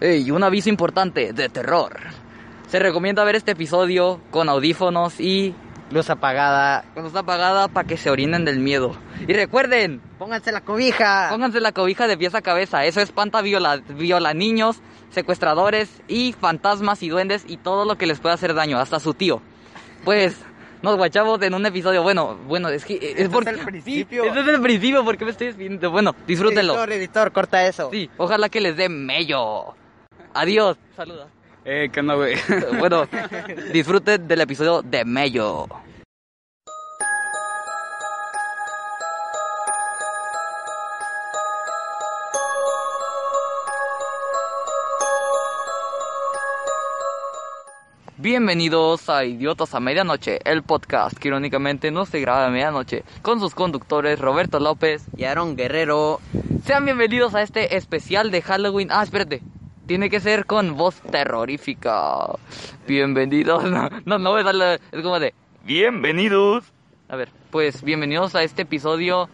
Y un aviso importante de terror. Se recomienda ver este episodio con audífonos y Luz apagada. con luz apagada para que se orinen del miedo. Y recuerden, Pónganse la cobija. pónganse la cobija de pies a cabeza. Eso espanta viola, viola niños, secuestradores y fantasmas y duendes y todo lo que les pueda hacer daño, hasta su tío. Pues nos guachamos en un episodio. Bueno, bueno, es que es es porque el principio. Sí, es el principio, porque me estoy despidiendo. Bueno, disfrútenlo. Editor, editor, corta eso. Sí, ojalá que les dé mello. Adiós. Saluda. Eh, ¿qué onda, güey? Bueno, disfruten del episodio de Mello. Bienvenidos a Idiotas a Medianoche, el podcast que irónicamente no se graba a medianoche, con sus conductores Roberto López. Y Aaron Guerrero. Sean bienvenidos a este especial de Halloween. Ah, espérate. Tiene que ser con voz terrorífica. Bienvenidos. No, no, no. Es como de. Bienvenidos. A ver, pues bienvenidos a este episodio.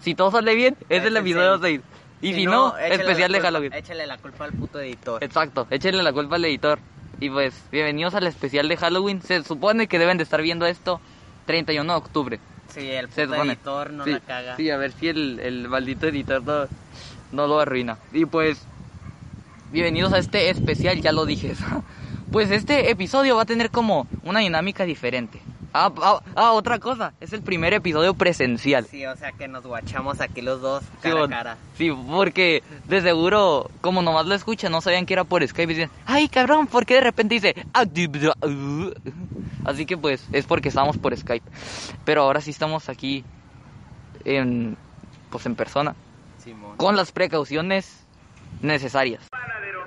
Si todo sale bien, es el Es el episodio seis. 6. Y si, no, échale especial de Halloween. Échale la culpa al puto editor. Exacto, échenle la culpa al editor. Y pues, bienvenidos al especial de Halloween. Se supone que deben de estar viendo esto 31 de octubre. Sí, el puto editor no sí, la caga. Sí, a ver si el, el maldito editor no, no lo arruina. Y pues, bienvenidos a este especial, ya lo dije. Pues este episodio va a tener como una dinámica diferente. Ah, ah, ah, otra cosa, es el primer episodio presencial. Sí, o sea que nos guachamos aquí los dos Sí, cara a bon- cara. Sí, porque de seguro, como nomás lo escuchan, no sabían que era por Skype y dicen, ay cabrón, ¿por qué de repente dice? "Ah, uh"? Así que pues es porque estamos por Skype. Pero ahora sí estamos aquí en pues en persona, Simón. con las precauciones necesarias.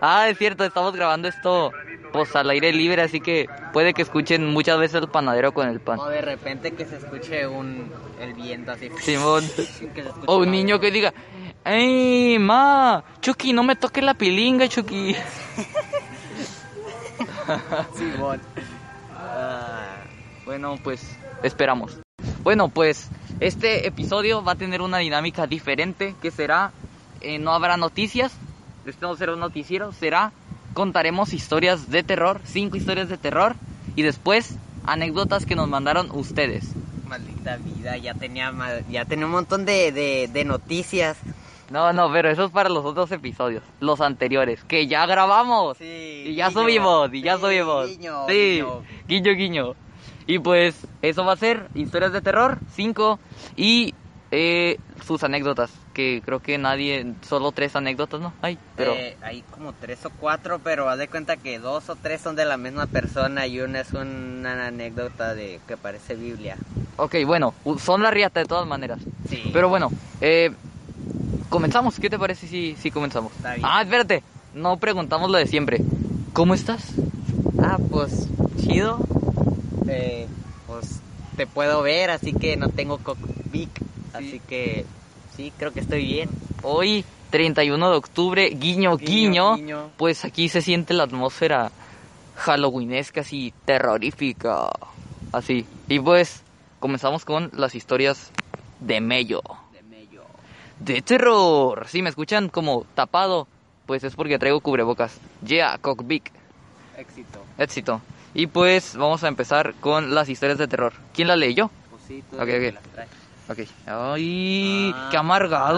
Ah, es cierto, estamos grabando esto pues al aire libre, así que puede que escuchen muchas veces el panadero con el pan. O de repente que se escuche un el viento así. Simón. O un niño que diga, ¡Ey, ma! Chucky, no me toques la pilinga, Chucky. Simón. Ah, Bueno, pues esperamos. Bueno, pues este episodio va a tener una dinámica diferente que será, eh, no habrá noticias, este no será un noticiero, será, contaremos historias de terror, cinco historias de terror y después anécdotas que nos mandaron ustedes. maldita vida, ya tenía ya tenía un montón de, de, de noticias. No, no, pero eso es para los otros episodios, los anteriores, que ya grabamos. Sí. Y ya guiño. subimos, y ya Sí, subimos. guiño, sí, guiño. guiño, guiño. Y pues eso va a ser historias de terror, 5 y eh, sus anécdotas, que creo que nadie, solo tres anécdotas, ¿no? Ay, pero... Eh, hay como tres o cuatro, pero haz de cuenta que dos o tres son de la misma persona y una es una anécdota de que parece Biblia. Ok, bueno, son la riata de todas maneras. Sí. Pero bueno, eh, comenzamos, ¿qué te parece si, si comenzamos? Está bien. Ah, espérate, no preguntamos lo de siempre. ¿Cómo estás? Ah, pues chido. Eh, pues te puedo ver, así que no tengo cockpit. Así que sí, creo que estoy bien. Hoy, 31 de octubre, guiño, guiño, Guiño, guiño. pues aquí se siente la atmósfera halloweenesca, así terrorífica, así. Y pues comenzamos con las historias de Mello, De mello. de terror. Si me escuchan como tapado, pues es porque traigo cubrebocas. Yeah, cockbig, Éxito. éxito. Y pues vamos a empezar con las historias de terror. ¿Quién la leyó? Pues sí, tú Ok, eres el ok. que las trae. Ok. Ay, Ah. qué amargado.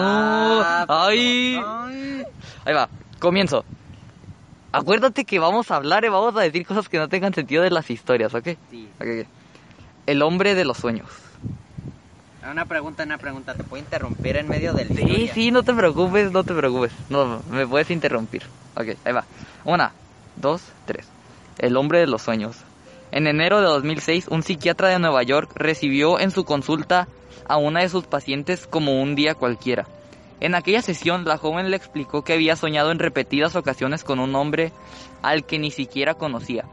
Ah, Ay. ay. Ahí va, comienzo. Acuérdate que vamos a hablar y vamos a decir cosas que no tengan sentido de las historias, ¿ok? Sí. Ok, ok. El hombre de los sueños. Una pregunta, una pregunta. ¿Te puedo interrumpir en medio del Sí, sí, no te preocupes, no te preocupes. No, me puedes interrumpir. Ok, ahí va. Una, dos, tres. El hombre de los sueños. En enero de 2006, un psiquiatra de Nueva York recibió en su consulta a una de sus pacientes como un día cualquiera. En aquella sesión, la joven le explicó que había soñado en repetidas ocasiones con un hombre al que ni siquiera conocía.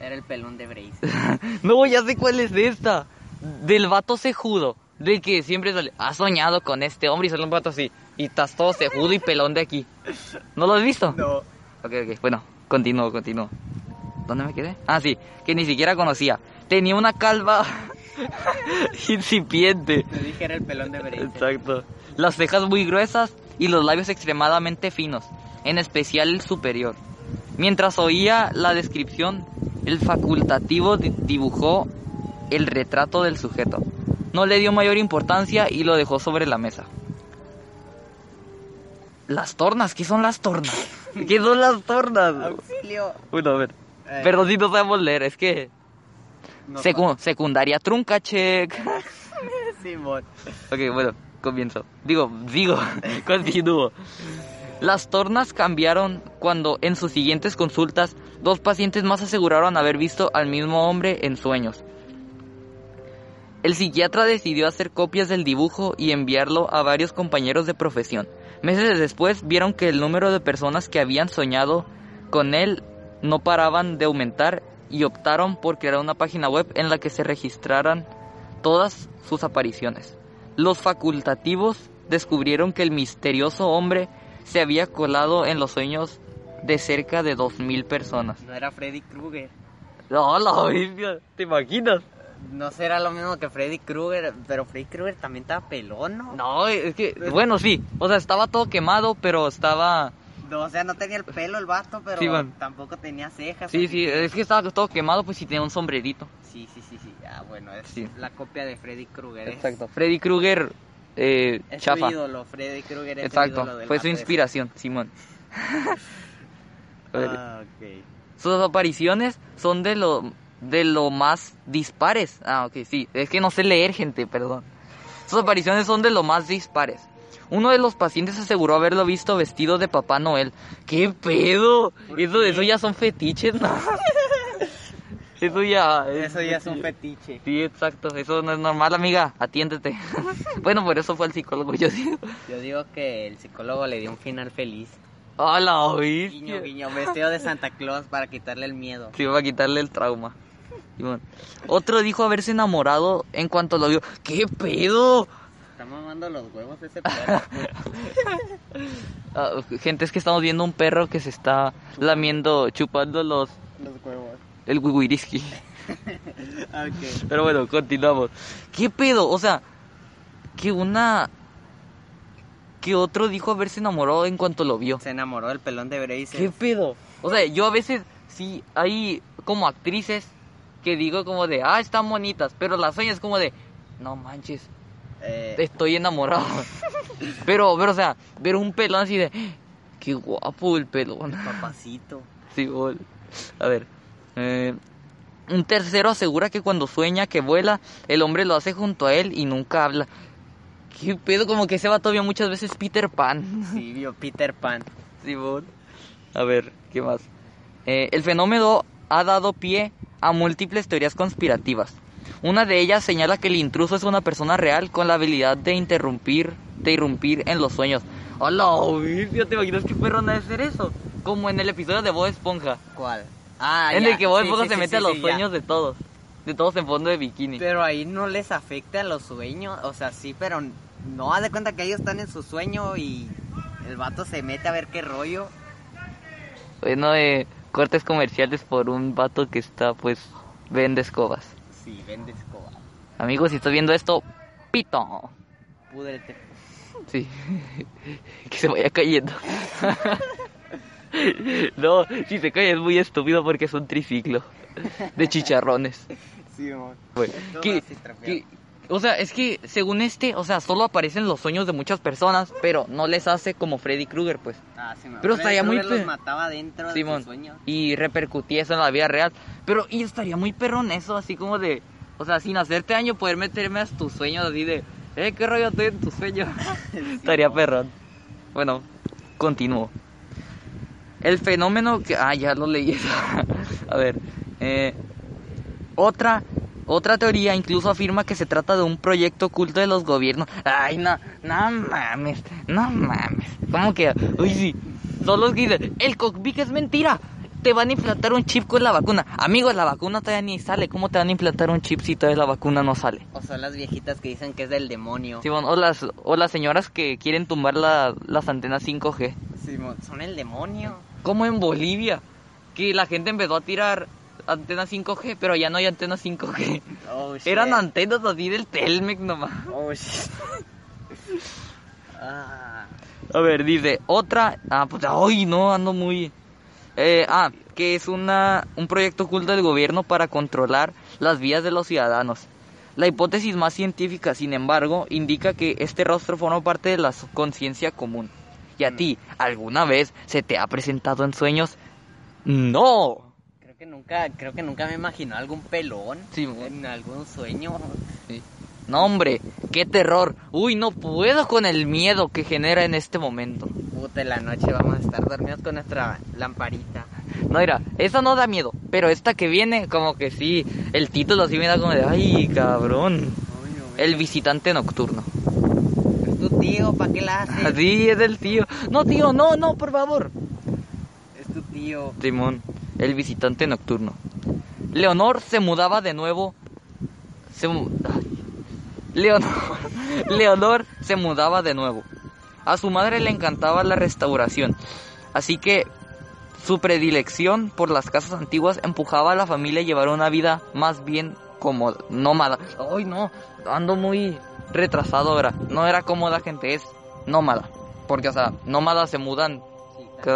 Era el pelón de Brace. No, ya sé cuál es esta. Del vato cejudo. De que siempre sale, has soñado con este hombre y sale un vato así. Y estás todo cejudo y pelón de aquí. ¿No lo has visto? No. Ok, ok, bueno, continúo, continúo. ¿Dónde me quedé? Ah, sí, que ni siquiera conocía. Tenía una calva incipiente. Te dije era el pelón de. Exacto. Las cejas muy gruesas y los labios extremadamente finos, en especial el superior. Mientras oía la descripción, el facultativo di- dibujó el retrato del sujeto. No le dio mayor importancia y lo dejó sobre la mesa. Las tornas, ¿qué son las tornas? ¿Qué son las tornas? Auxilio. Bueno, a ver. Eh. Pero si no sabemos leer, es que... No, Secu- secundaria trunca, check. Simón. Ok, bueno, comienzo. Digo, digo, continúo. Las tornas cambiaron cuando en sus siguientes consultas dos pacientes más aseguraron haber visto al mismo hombre en sueños. El psiquiatra decidió hacer copias del dibujo y enviarlo a varios compañeros de profesión. Meses después vieron que el número de personas que habían soñado con él no paraban de aumentar y optaron por crear una página web en la que se registraran todas sus apariciones. Los facultativos descubrieron que el misterioso hombre se había colado en los sueños de cerca de 2.000 personas. No era Freddy Krueger. ¡No, la! ¿Te imaginas? No será lo mismo que Freddy Krueger, pero Freddy Krueger también estaba pelón, ¿no? No, es que, bueno, sí. O sea, estaba todo quemado, pero estaba... No, o sea, no tenía el pelo el vato, pero Sí, tampoco tenía cejas. Sí, sí, que- es que estaba todo quemado, pues sí tenía un sombrerito. Sí, sí, sí, sí. Ah, bueno, es Sí. la copia de Freddy Krueger. Exacto. Freddy Krueger, eh, Es chafa. su ídolo, Freddy Krueger es el Exacto, ídolo del fue su inspiración, Simón. Ah, ok. Sus apariciones son de lo de lo más dispares. Ah, ok, sí. Es que no sé leer, gente, perdón. Sus apariciones son de lo más dispares. Uno de los pacientes aseguró haberlo visto vestido de Papá Noel. ¿Qué pedo? ¿Por Eso, eso ya son fetiches, ¿no? eso ya... Eso ya es un fetiche. Sí, exacto. Eso no es normal, amiga. Atiéndete. bueno, por eso fue el psicólogo, yo digo. Yo digo que el psicólogo le dio un final feliz. ¡Hola, Guiño, bestia! guiño, vestido de Santa Claus para quitarle el miedo. Sí, va a quitarle el trauma. Otro dijo haberse enamorado en cuanto lo vio. ¿Qué pedo? Está mamando los huevos ese perro. Ah, gente, es que estamos viendo un perro que se está lamiendo, chupando los los huevos. el wiwiriski. Ok. Pero bueno, continuamos. ¿Qué pedo? O sea, que una... Que otro dijo haberse enamorado en cuanto lo vio. Se enamoró del pelón de Braces. ¿Qué pedo? O sea, yo a veces sí hay como actrices que digo como de, ah, están bonitas, pero las sueñas como de, no manches, Eh, estoy enamorado. pero, pero, o sea, ver un pelón así de, qué guapo el pelón. papacito. Sí, bol. A ver. eh, un tercero asegura que cuando sueña que vuela, el hombre lo hace junto a él y nunca habla. ¿Qué pedo? Como que ese vato vio muchas veces Peter Pan. Sí, vio Peter Pan. Sí, bol. A ver, ¿qué más? Eh, el fenómeno ha dado pie a múltiples teorías conspirativas. Una de ellas señala que el intruso es una persona real con la habilidad de interrumpir, de irrumpir en los sueños. ¡Hola! bestia! ¿Te imaginas qué perro de hacer eso? Como en el episodio de Bob Esponja. ¿Cuál? Ah, en ya. el que Bob Sí, Esponja sí, se sí, mete a los ya. sueños de todos. De todos en fondo de bikini. Pero ahí no les afecta a los sueños. O sea, sí, pero no haz de cuenta que ellos están en su sueño y el vato se mete a ver qué rollo. Bueno, eh, cortes comerciales por un vato que está, pues, vende escobas. Sí, vende escoba. Amigos, si estás viendo esto, pito. Púdrete. Sí. que se vaya cayendo. no, si se cae es muy estúpido porque es un triciclo de chicharrones. Sí, amor. Así trapeado. que- o sea, es que según este, o sea, solo aparecen los sueños de muchas personas, pero no les hace como Freddy Krueger, pues. Ah, sí, Pero estaría muy los mataba dentro de Simón. sus sueños. Y repercutía eso en la vida real. Pero, y estaría muy perrón eso, así como de, o sea, sin hacerte daño, poder meterme a tus sueños así de, eh, qué rollo estoy en tus sueños. estaría perrón. Bueno, continúo. El fenómeno que, ah, ya lo leí. a ver, eh, otra, otra teoría incluso afirma que se trata de un proyecto oculto de los gobiernos. Ay, no, no mames, no mames. ¿Cómo que? Uy, sí. Son los que dicen, el cockpit es mentira. Te van a implantar un chip con la vacuna. Amigos, la vacuna todavía ni sale. ¿Cómo te van a implantar un chip si todavía la vacuna no sale? O son las viejitas que dicen que es del demonio. Simón, o las, o las señoras que quieren tumbar la- las antenas 5G. Simón, son el demonio. Como en Bolivia, que la gente empezó a tirar antenas 5G, pero ya no hay antenas 5G. Oh. Eran antenas así del Telmex nomás. Oh, ah, A ver, dice, otra... Ah, pues, ay, no, ando muy... Eh, ah, que es una, un proyecto oculto del gobierno para controlar las vidas de los ciudadanos. La hipótesis más científica, sin embargo, indica que este rostro forma parte de la conciencia común. ¿Y a ti, alguna vez se te ha presentado en sueños? No. Creo que nunca, creo que nunca me imaginó algún pelón Sí, en algún sueño. Sí. No, hombre, qué terror. Uy, no puedo con el miedo que genera en este momento. Puta, en la noche vamos a estar dormidos con nuestra lamparita. No, mira, esa no da miedo, pero esta que viene, como que sí, el título sí me da como de, ay, cabrón. El visitante nocturno. Es tu tío, ¿para qué la haces? Así es el tío. No, tío, no, no, por favor. Es tu tío. Simón, el visitante nocturno. Leonor se mudaba de nuevo. Se. Leonor, Leonor se mudaba de nuevo. A su madre le encantaba la restauración, así que su predilección por las casas antiguas empujaba a la familia a llevar una vida más bien cómoda, nómada. Ay, no, ando muy retrasado ahora. No era cómoda, gente, es nómada. Porque, o sea, nómadas se mudan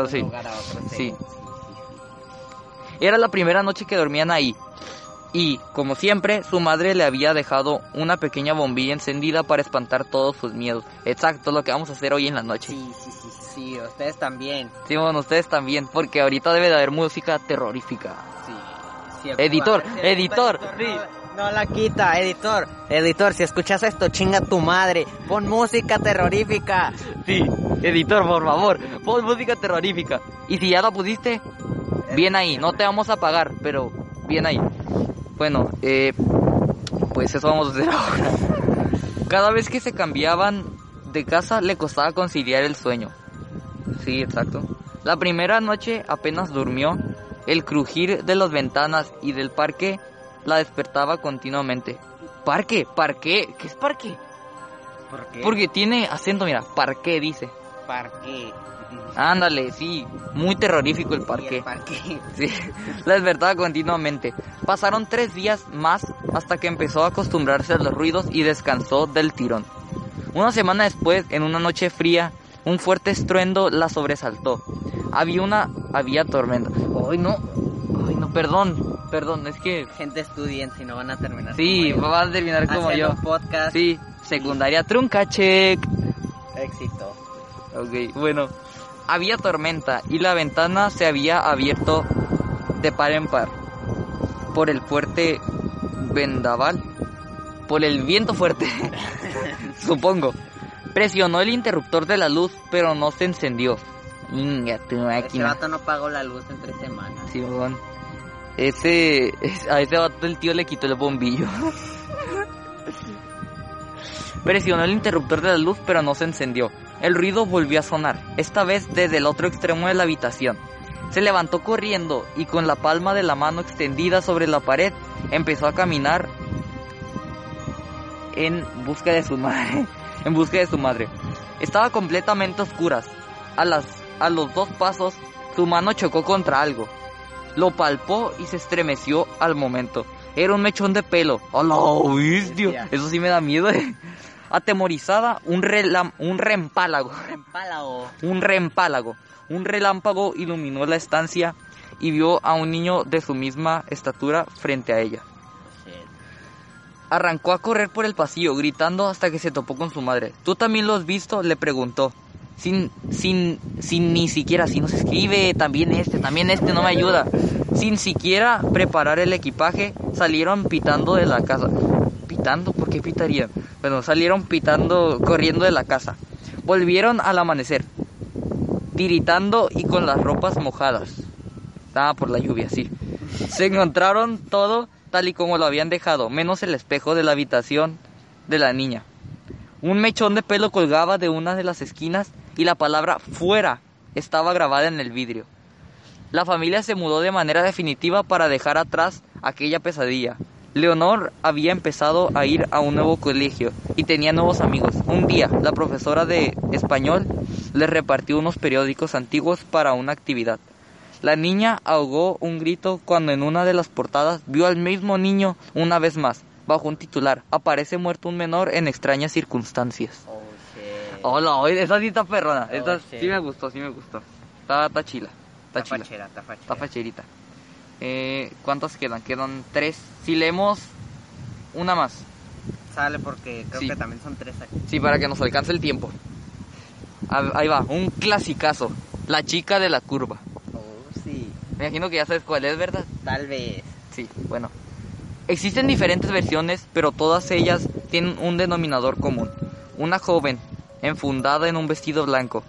Sí, sí. Era la primera noche que dormían ahí. Y, como siempre, su madre le había dejado una pequeña bombilla encendida para espantar todos sus miedos. Exacto, lo que vamos a hacer hoy en la noche. Sí, sí, sí, sí, sí, ustedes también. Simón, ustedes también, porque ahorita debe de haber música terrorífica. Sí. sí, Editor, editor, No, no la quita, editor. Editor, si escuchas esto, chinga tu madre. Pon música terrorífica. Sí, editor, por favor, pon música terrorífica. Y si ya la pusiste, bien ahí, no te vamos a pagar, pero bien ahí. Bueno, eh, pues eso vamos a hacer ahora. Cada vez que se cambiaban de casa le costaba conciliar el sueño. Sí, exacto. La primera noche apenas durmió. El crujir de las ventanas y del parque la despertaba continuamente. ¿Parque? ¿Parque? ¿Qué es parque? ¿Por qué? Porque tiene acento, mira, parque dice. Parque. Ándale, sí, muy terrorífico el parque. el parque. Sí, la despertaba continuamente. Pasaron tres días más hasta que empezó a acostumbrarse a los ruidos y descansó del tirón. Una semana después, en una noche fría, un fuerte estruendo la sobresaltó. Había una, había tormenta. Ay no, ay no, perdón, perdón, es que Gente estudien si no van a terminar. sí, como yo. va a terminar como yo. podcast. Sí, secundaria trunca check. Éxito. Ok, bueno. Había tormenta y la ventana se había abierto de par en par. Por el fuerte vendaval. Por el viento fuerte. Supongo. Presionó el interruptor de la luz, pero no se encendió. Inga, tu Ese máquina. vato no pagó la luz en tres semanas. Simón. Ese, es- a ese vato el tío le quitó el bombillo. Presionó el interruptor de la luz, pero no se encendió. El ruido volvió a sonar, esta vez desde el otro extremo de la habitación. Se levantó corriendo y con la palma de la mano extendida sobre la pared empezó a caminar en busca de su madre. En busca de su madre. Estaba completamente a oscuras. A las a los dos pasos su mano chocó contra algo. Lo palpó y se estremeció al momento. Era un mechón de pelo. ¡A la bestia! Bestia. Eso sí me da miedo. Atemorizada, un, relam- un reempálago. Empálago. Un reempálago. Un relámpago iluminó la estancia y vio a un niño de su misma estatura frente a ella. Arrancó a correr por el pasillo, gritando hasta que se topó con su madre. ¿Tú también lo has visto? Le preguntó. Sin, sin, sin ni siquiera, si nos escribe, también este, también este no me ayuda. Sin siquiera preparar el equipaje, salieron pitando de la casa. ¿Pitando? ¿Por qué pitarían? Bueno, salieron pitando, corriendo de la casa. Volvieron al amanecer, tiritando y con las ropas mojadas. Ah, por la lluvia, sí. Se encontraron todo tal y como lo habían dejado, menos el espejo de la habitación de la niña. Un mechón de pelo colgaba de una de las esquinas y la palabra fuera estaba grabada en el vidrio. La familia se mudó de manera definitiva para dejar atrás aquella pesadilla. Leonor había empezado a ir a un nuevo colegio y tenía nuevos amigos. Un día, la profesora de español les repartió unos periódicos antiguos para una actividad. La niña ahogó un grito cuando en una de las portadas vio al mismo niño una vez más, bajo un titular. Aparece muerto un menor en extrañas circunstancias. Oh, shit. Hola, oye, esa sí está perrona. Oh, Esta sí. sí me gustó, sí me gustó. Está, está chila. Está Está chila. fachera, está fachera. Está facherita. Eh, ¿Cuántas quedan? Quedan tres. Si leemos una más. Sale porque creo Sí. que también son tres aquí. Sí, para que nos alcance el tiempo. Ahí va, un clasicazo. La chica de la curva. Oh, sí. Me imagino que ya sabes cuál es, ¿verdad? Tal vez. Sí, bueno. Existen diferentes versiones, pero todas ellas tienen un denominador común. Una joven, enfundada en un vestido blanco.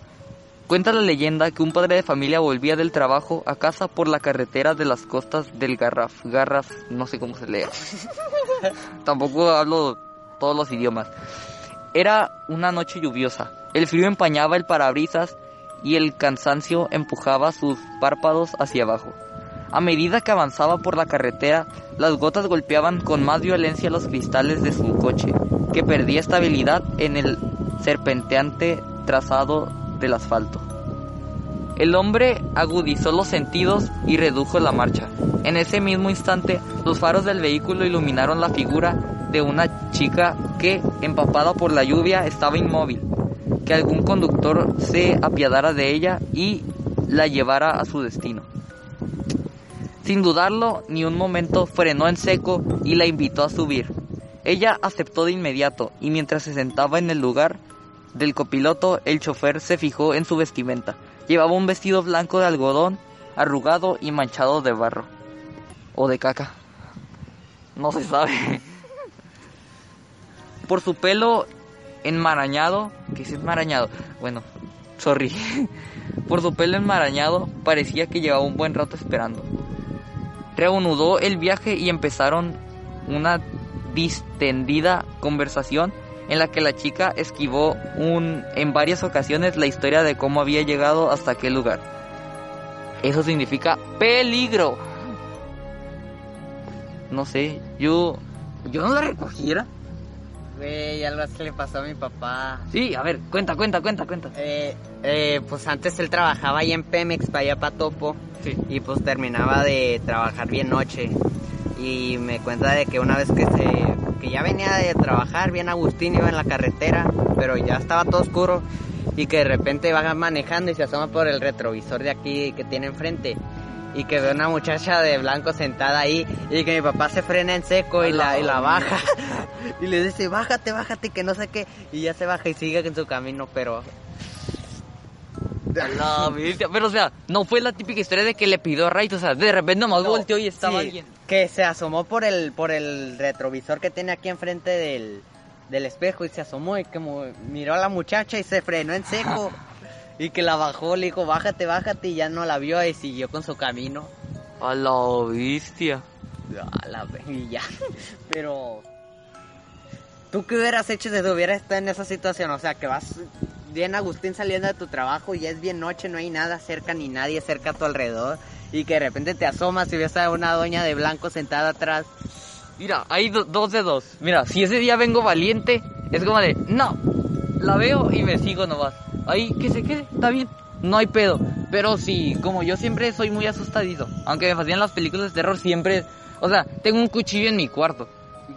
Cuenta la leyenda que un padre de familia volvía del trabajo a casa por la carretera de las costas del Garraf. Garraf, no sé cómo se lea. Tampoco hablo todos los idiomas. Era una noche lluviosa. El frío empañaba el parabrisas y el cansancio empujaba sus párpados hacia abajo. A medida que avanzaba por la carretera, las gotas golpeaban con más violencia los cristales de su coche, que perdía estabilidad en el serpenteante trazado del asfalto. El hombre agudizó los sentidos y redujo la marcha. En ese mismo instante, los faros del vehículo iluminaron la figura de una chica que, empapada por la lluvia, estaba inmóvil. Que algún conductor se apiadara de ella y la llevara a su destino. Sin dudarlo ni un momento, frenó en seco y la invitó a subir. Ella aceptó de inmediato y mientras se sentaba en el lugar del copiloto, el chofer se fijó en su vestimenta. Llevaba un vestido blanco de algodón, arrugado y manchado de barro. O de caca. No se sabe. Por su pelo enmarañado, ¿qué es enmarañado? Bueno, sorry. Por su pelo enmarañado parecía que llevaba un buen rato esperando. Reanudó el viaje y empezaron una distendida conversación en la que la chica esquivó un, en varias ocasiones la historia de cómo había llegado hasta aquel lugar. Eso significa peligro. No sé, yo yo no la recogiera. Güey, algo así le pasó a mi papá. Sí, a ver, cuenta, cuenta, cuenta, cuenta. Eh, eh, pues antes él trabajaba ahí en Pemex, para allá para Topo. Sí. Y pues terminaba de trabajar bien noche. Y me cuenta de que una vez que se que ya venía de trabajar bien Agustín iba en la carretera, pero ya estaba todo oscuro y que de repente va manejando y se asoma por el retrovisor de aquí que tiene enfrente y que ve una muchacha de blanco sentada ahí y que mi papá se frena en seco y la, y la baja. Y le dice bájate, bájate que no sé qué y ya se baja y sigue en su camino pero La bestia. Pero, o sea, no fue la típica historia de que le pidió right. O sea, de repente nomás No, volteó y estaba sí, alguien. Que se asomó por el, por el retrovisor que tiene aquí enfrente del, del espejo y se asomó y como miró a la muchacha y se frenó en seco. y que la bajó, le dijo, bájate, bájate y ya no la vio y siguió con su camino. A la bestia. A la ya. Pero... ¿Tú qué hubieras hecho si hubieras estado en esa situación? O sea, que vas bien Agustín saliendo de tu trabajo y es bien noche, no hay nada cerca ni nadie cerca a tu alrededor. Y que de repente te asomas y ves a una doña de blanco sentada atrás. Mira, hay do- dos de dos. Mira, si ese día vengo valiente, es como de, no, la veo y me sigo nomás. Ahí, que se quede, está bien, no hay pedo. Pero sí, como yo siempre soy muy asustadizo, aunque me fascinan las películas de terror, siempre, o sea, tengo un cuchillo en mi cuarto.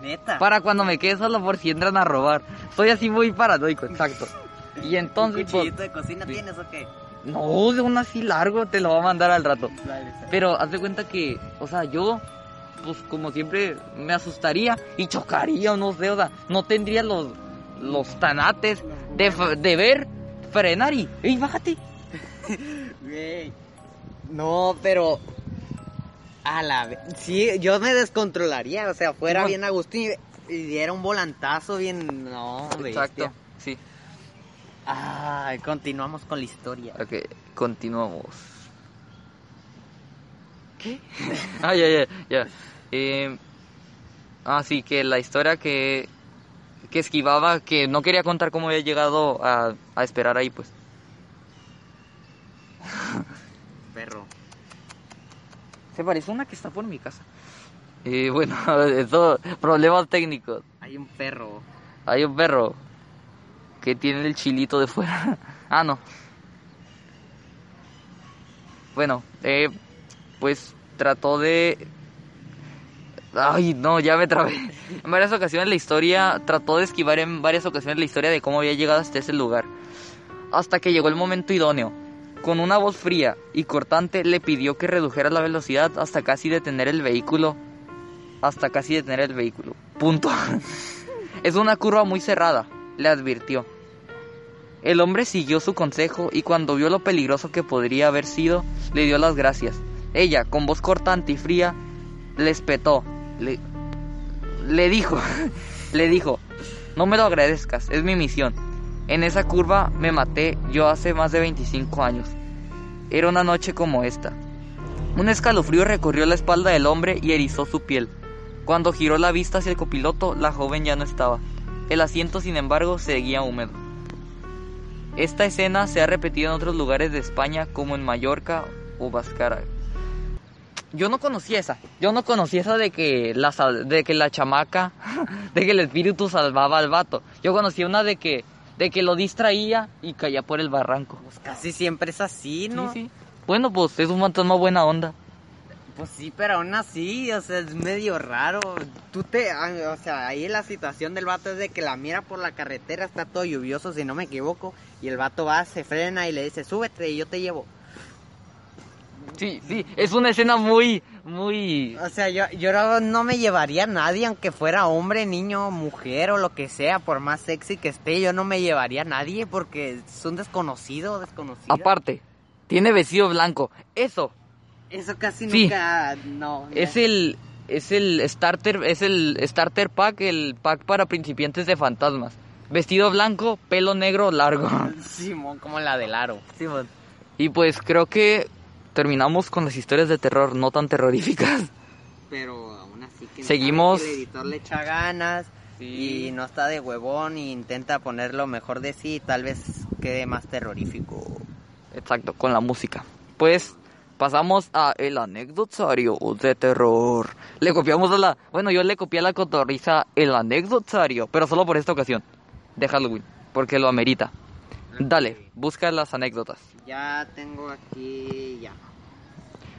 Neta. Para cuando me quede solo por si entran a robar. Soy así muy paranoico, exacto. Y entonces, ¿Un pues, cuchillito de cocina tienes o qué? no, de un así largo, te lo va a mandar al rato. Dale, Pero haz de cuenta que, o sea, yo, pues como siempre, me asustaría y chocaría, o no sé, o sea, no tendría los, los tanates de, de ver, frenar y, ¡ey, bájate! Güey. No, pero. A la ve- Sí, yo me descontrolaría. O sea, fuera bien Agustín y y diera un volantazo bien. No, bestia. Ay, continuamos con la historia. Ok, continuamos. ¿Qué? ah, ya, ya, ya. Eh, ah, sí, que la historia que, que esquivaba, que no quería contar cómo había llegado a, a esperar ahí, pues. Perro. Se parece a una que está por mi casa. Y bueno, eso, problemas técnicos. Hay un perro. Hay un perro que tiene el chilito de fuera. ah, no. Bueno, eh, pues trató de... Ay, no, ya me trabé. En varias ocasiones la historia, trató de esquivar en varias ocasiones la historia de cómo había llegado hasta ese lugar. hasta que llegó el momento idóneo. Con una voz fría y cortante le pidió que redujera la velocidad hasta casi detener el vehículo. Hasta casi detener el vehículo. Punto. es una curva muy cerrada, le advirtió. El hombre siguió su consejo y cuando vio lo peligroso que podría haber sido, le dio las gracias. Ella, con voz cortante y fría, le espetó. Le, dijo, le dijo, no me lo agradezcas, es mi misión. En esa curva me maté yo hace más de 25 años. Era una noche como esta. Un escalofrío recorrió la espalda del hombre y erizó su piel. Cuando giró la vista hacia el copiloto, la joven ya no estaba. El asiento, sin embargo, seguía húmedo. Esta escena se ha repetido en otros lugares de España, como en Mallorca o Bascara. Yo no conocía esa. Yo no conocía esa de que la, de que la chamaca, de que el espíritu salvaba al vato. Yo conocía una de que, de que lo distraía y caía por el barranco. Pues casi siempre es así, ¿no? Sí, sí. Bueno, pues es un fantasma buena onda. Pues sí, pero aún así, o sea, es medio raro. Tú te, ah, o sea, ahí la situación del vato es de que la mira por la carretera, está todo lluvioso, si no me equivoco, y el vato va, se frena y le dice, súbete y yo te llevo. Sí, sí, es una escena muy, muy... O sea, yo, yo no, no me llevaría a nadie, aunque fuera hombre, niño, mujer o lo que sea, por más sexy que esté, yo no me llevaría a nadie porque es un desconocido, desconocido. Aparte, tiene vestido blanco. Eso, Eso casi Sí. nunca, no. no. es el, es el starter, es el starter pack, el pack para principiantes de fantasmas. Vestido blanco, pelo negro largo. Simón, como la del aro. Simón. Y pues creo que terminamos con las historias de terror no tan terroríficas. Pero aún así que Seguimos. el editor le echa ganas y no está de huevón y intenta poner lo mejor de sí, tal vez quede más terrorífico. Exacto, con la música. Pues pasamos a el anecdotario de terror. Le copiamos a la... Bueno, yo le copié a la cotorriza el anecdotario, pero solo por esta ocasión. De Halloween, porque lo amerita. Dale, busca las anécdotas. Ya tengo aquí ya.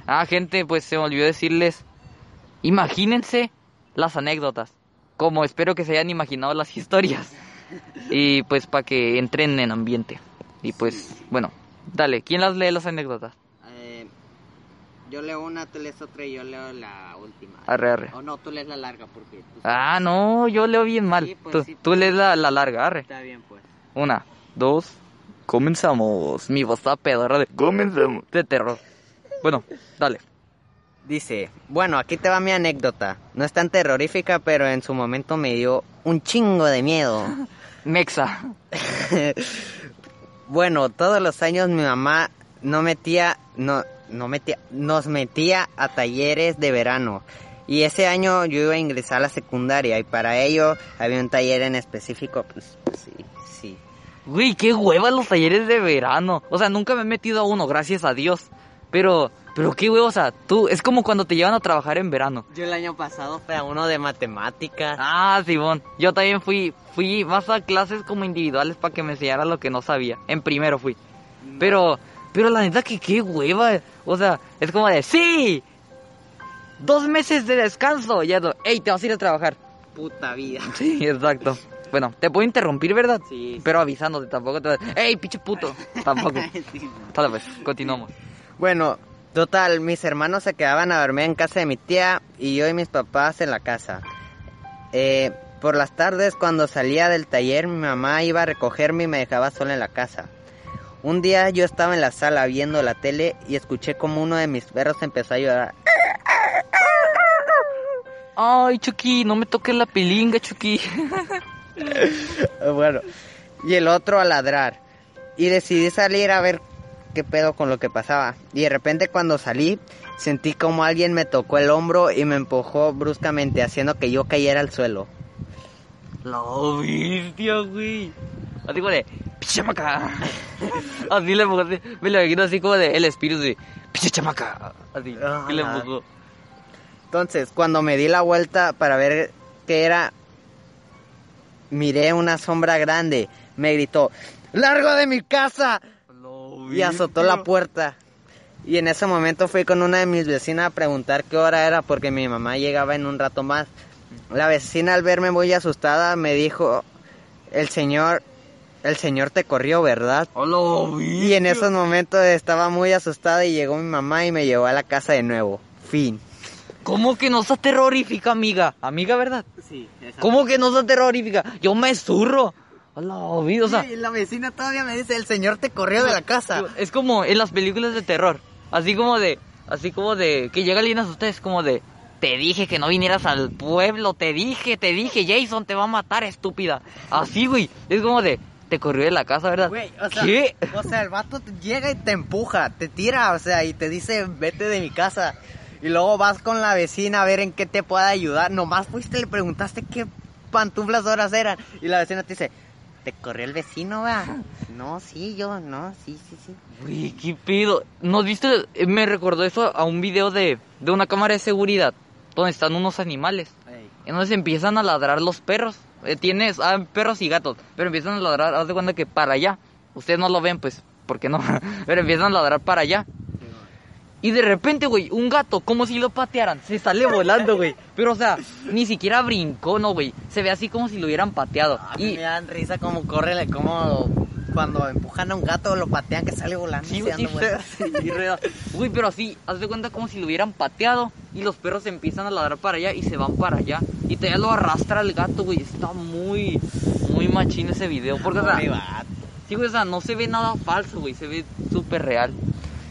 Ah, gente, pues se me olvidó decirles... Imagínense las anécdotas. Como espero que se hayan imaginado las historias. Y pues para que entren en ambiente. Y pues, bueno, dale, ¿quién las lee las anécdotas? Yo leo una, tú lees otra y yo leo la última. Arre, arre. O no, tú lees la larga porque tú Ah, no, yo leo bien mal. Sí, pues tú, sí, tú lees la, la larga, arre. Está bien, pues. Una, dos, comenzamos. Mi voz está pedorra de comenzamos. De terror. Bueno, dale. Dice, bueno, aquí te va mi anécdota. No es tan terrorífica, pero en su momento me dio un chingo de miedo. Mexa. bueno, todos los años mi mamá no metía, no, no metía, nos metía a talleres de verano. Y ese año yo iba a ingresar a la secundaria y para ello había un taller en específico, pues, pues sí, sí. Güey, qué hueva los talleres de verano. O sea, nunca me he metido a uno, gracias a Dios. Pero, pero qué hueva, o sea, tú, es como cuando te llevan a trabajar en verano. Yo el año pasado fui a uno de matemáticas. Ah, Simón. Yo también fui, fui más a clases como individuales para que me enseñara lo que no sabía. En primero fui. Pero, pero la neta que qué hueva. O sea, es como de, sí, dos meses de descanso. Y ya, no, hey, te vas a ir a trabajar. Puta vida. Sí, exacto. Bueno, te puedo interrumpir, ¿verdad? Sí. Pero avisándote, tampoco te... ¡Ey, pinche puto! Tampoco. Dale pues, continuamos. Bueno, total, mis hermanos se quedaban a dormir en casa de mi tía y yo y mis papás en la casa. Eh, por las tardes, cuando salía del taller, mi mamá iba a recogerme y me dejaba sola en la casa. Un día yo estaba en la sala viendo la tele y escuché como uno de mis perros empezó a llorar. Ay, Chucky, no me toques la pilinga, Chucky. bueno, y el otro a ladrar. Y decidí salir a ver qué pedo con lo que pasaba. Y de repente cuando salí, sentí como alguien me tocó el hombro y me empujó bruscamente, haciendo que yo cayera al suelo. La bestia, güey. Así de, pinche chamaca. Así le empujó, así, me lo imagino así como de, el espíritu de, pinche chamaca. Así, Ah, y le empujó. Entonces, cuando me di la vuelta para ver qué era, miré una sombra grande. Me gritó, ¡Largo de mi casa! Y azotó la puerta. Y en ese momento fui con una de mis vecinas a preguntar qué hora era porque mi mamá llegaba en un rato más. La vecina al verme muy asustada me dijo, el señor el señor te corrió, ¿verdad? Hola, Y en esos momentos estaba muy asustada y llegó mi mamá y me llevó a la casa de nuevo. Fin. ¿Cómo que no está terrorífica, amiga? Amiga, ¿verdad? Sí, ¿Cómo que no está terrorífica? Yo me zurro. Hola, o sea, Y la vecina todavía me dice, el señor te corrió de la casa. es como en las películas de terror. Así como de, así como de, que llega alguien a ustedes, como de, te dije que no vinieras al pueblo, te dije, te dije, Jason te va a matar, estúpida. Así, güey. Es como de, te corrió de la casa, ¿verdad? Güey, o sea, ¿Qué? O sea, el vato llega y te empuja, te tira, o sea, y te dice, vete de mi casa. Y luego vas con la vecina a ver en qué te puede ayudar. Nomás fuiste y le preguntaste qué pantuflas horas eran. Y la vecina te dice, ¿te corrió el vecino, va? No, sí, yo, no, sí, sí, sí. Güey, qué pedo. ¿Nos viste? Me recordó eso a un video de, de una cámara de seguridad donde están unos animales. Entonces empiezan a ladrar los perros. Eh, tienes ah, perros y gatos, pero empiezan a ladrar, haz de cuenta que para allá. Ustedes no lo ven, pues, porque no. pero empiezan a ladrar para allá. Y de repente, güey, un gato, como si lo patearan, se sale volando, güey. Pero, o sea, ni siquiera brincó, no, güey. Se ve así como si lo hubieran pateado. A mí Y me dan risa como corre, como cuando empujan a un gato lo patean que sale volando. Sí, sí, sí, Uy, pero así, haz de cuenta como si lo hubieran pateado y los perros empiezan a ladrar para allá y se van para allá. Y todavía lo arrastra el gato, güey. Está muy, muy machín ese video. Porque, o sea, sí, güey, o sea, no se ve nada falso, güey. Se ve súper real.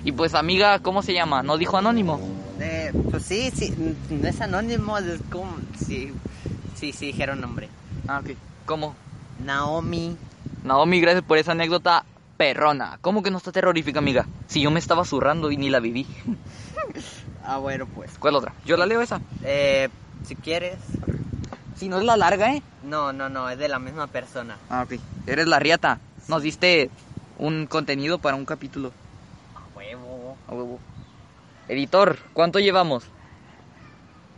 Y pues, amiga, ¿cómo se llama? ¿No dijo anónimo? Eh, pues sí, sí, no es anónimo, es como, sí, sí, sí, dijeron nombre. Ah, ok. ¿Cómo? Naomi. Naomi, gracias por esa anécdota perrona. ¿Cómo que no está terrorífica, amiga? Si yo me estaba zurrando y ni la viví. Ah, bueno, pues. ¿Cuál otra? Yo la leo esa. Eh, si quieres. Si no es la larga, ¿eh? No, no, no, es de la misma persona. Ah, ok. Eres la riata. Nos diste un contenido para un capítulo. A huevo. A huevo. Editor, ¿cuánto llevamos?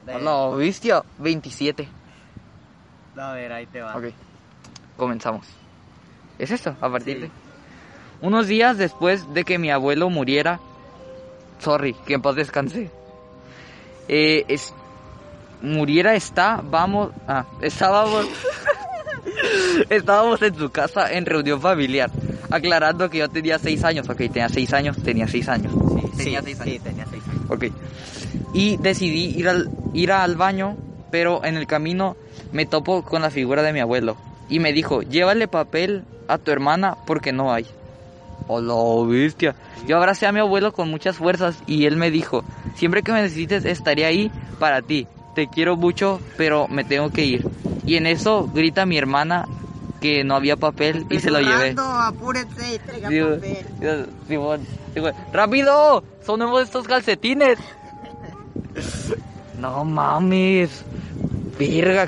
De- la bestia, 27. A ver, ahí te va. Ok. Comenzamos. ¿Es esto? A partir Sí. de... Unos días después de que mi abuelo muriera... Sorry, que en paz descanse. Eh, es... Muriera está, vamos... Ah, estábamos... Estábamos en su casa en reunión familiar. Aclarando que yo tenía 6 años. Ok, tenía 6 años, tenía 6 años. Sí, tenía sí, 6 sí, años. tenía seis años. Ok. Y decidí ir al, ir al baño, pero en el camino me topo con la figura de mi abuelo. Y me dijo, llévale papel a tu hermana porque no hay. Hola, bestia. Yo abracé a mi abuelo con muchas fuerzas y él me dijo, siempre que me necesites estaré ahí para ti. Te quiero mucho, pero me tengo que ir. Y en eso grita mi hermana que no había papel y se lo llevé. Y Digo, papel. digo, Simón, digo, ¡Rápido! ¡Son nuevos estos calcetines! No mames. Verga,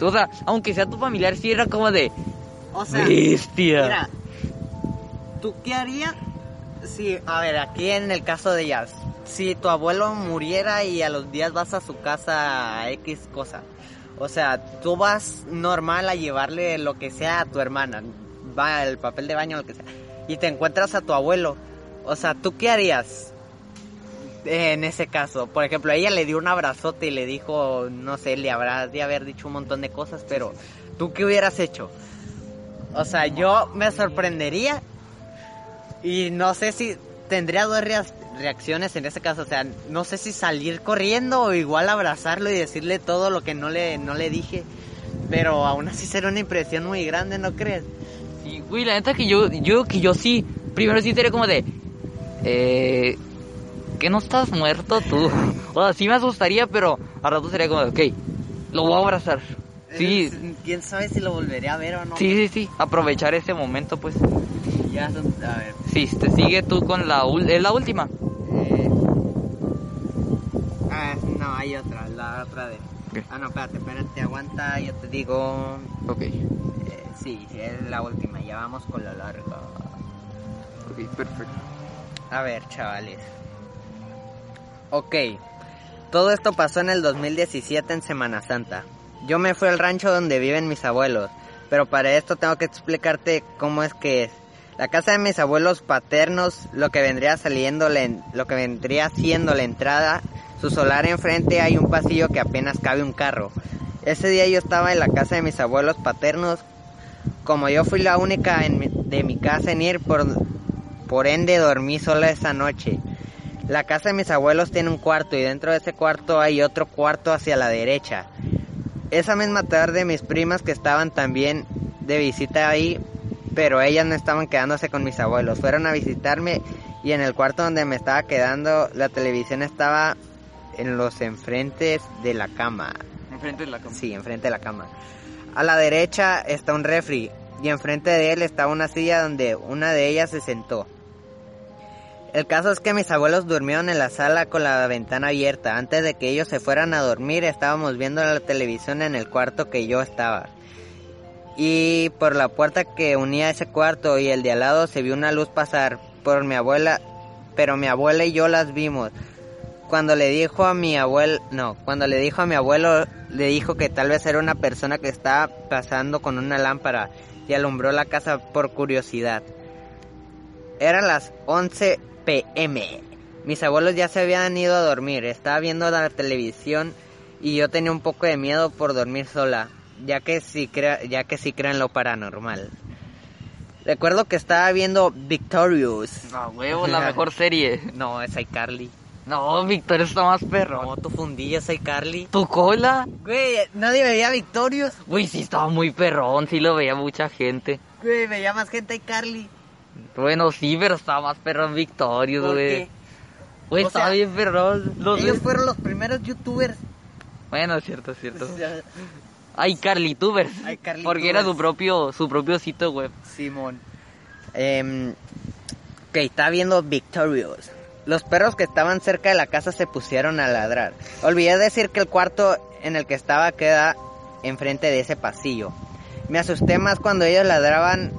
que. O sea, aunque sea tu familiar, sí era como de. O sea, Bestia. mira, ¿tú qué harías si, a ver, aquí en el caso de Jazz, si tu abuelo muriera y a los días vas a su casa a X cosa? O sea, tú vas normal a llevarle lo que sea a tu hermana, va el papel de baño, lo que sea, y te encuentras a tu abuelo. O sea, ¿tú qué harías en ese caso? Por ejemplo, ella le dio un abrazote y le dijo, no sé, le habrá de haber dicho un montón de cosas, pero ¿tú qué hubieras hecho? O sea, yo me sorprendería y no sé si tendría dos rea- reacciones en ese caso. O sea, no sé si salir corriendo o igual abrazarlo y decirle todo lo que no le, no le dije. Pero aún así será una impresión muy grande, ¿no crees? Sí, güey, la neta que yo, yo que yo sí. Primero sí sería como de. Eh. Que no estás muerto tú. O sea, sí me asustaría, pero a rato sería como ok, lo voy a abrazar. Sí, ¿Quién sabe si lo volveré a ver o no? sí, sí, sí. Aprovechar ese momento, pues. Ya son- a ver. Sí, te sigue tú con la, es la última. eh, Ah, no, hay otra, la otra de... Ah, no, espérate, espérate, aguanta, yo te digo... Ok, Eh, sí, sí, es la última, ya vamos con la larga. ok, perfecto. A ver, chavales. Ok, todo esto pasó en el 2017 en Semana Santa. Yo me fui al rancho donde viven mis abuelos, pero para esto tengo que explicarte cómo es que es. La casa de mis abuelos paternos, lo que vendría saliendo, lo que vendría siendo la entrada, su solar enfrente hay un pasillo que apenas cabe un carro. Ese día yo estaba en la casa de mis abuelos paternos como yo fui la única de mi casa en ir, por, por ende dormí sola esa noche. La casa de mis abuelos tiene un cuarto y dentro de ese cuarto hay otro cuarto hacia la derecha. Esa misma tarde mis primas que estaban también de visita ahí, pero ellas no estaban quedándose con mis abuelos, fueron a visitarme y en el cuarto donde me estaba quedando la televisión estaba en los enfrentes de la cama. Enfrente de la cama. Sí, enfrente de la cama. A la derecha está un refri y enfrente de él está una silla donde una de ellas se sentó. El caso es que mis abuelos durmieron en la sala con la ventana abierta. Antes de que ellos se fueran a dormir estábamos viendo la televisión en el cuarto que yo estaba. Y por la puerta que unía ese cuarto y el de al lado se vio una luz pasar por mi abuela, pero mi abuela y yo las vimos. Cuando le dijo a mi abuelo, no, cuando le dijo a mi abuelo, le dijo que tal vez era una persona que estaba pasando con una lámpara y alumbró la casa por curiosidad. Eran las 11 pm. Mis abuelos ya se habían ido a dormir, estaba viendo la televisión y yo tenía un poco de miedo por dormir sola, ya que sí crea, ya que sí creo en lo paranormal. Recuerdo que estaba viendo Victorious. No, huevo, la mejor serie. No, es iCarly. No, Victoria está más perro. No, tu fundilla es iCarly. ¿Tu cola? Güey, nadie veía Victorious. Güey, sí estaba muy perrón, sí lo veía mucha gente. Güey, veía más gente iCarly. Bueno, sí, pero estaba más perrón Victorious, ¿Por güey. Güey, estaba sea, bien perrón. Los Ellos ves- fueron los primeros youtubers. Bueno, es cierto, es cierto. Ay, Carlitubers. Porque era su propio, su propio sitio web. Simón. Eh, ok, está viendo Victorious. Los perros que estaban cerca de la casa se pusieron a ladrar. Olvidé decir que el cuarto en el que estaba queda enfrente de ese pasillo. Me asusté más cuando ellos ladraban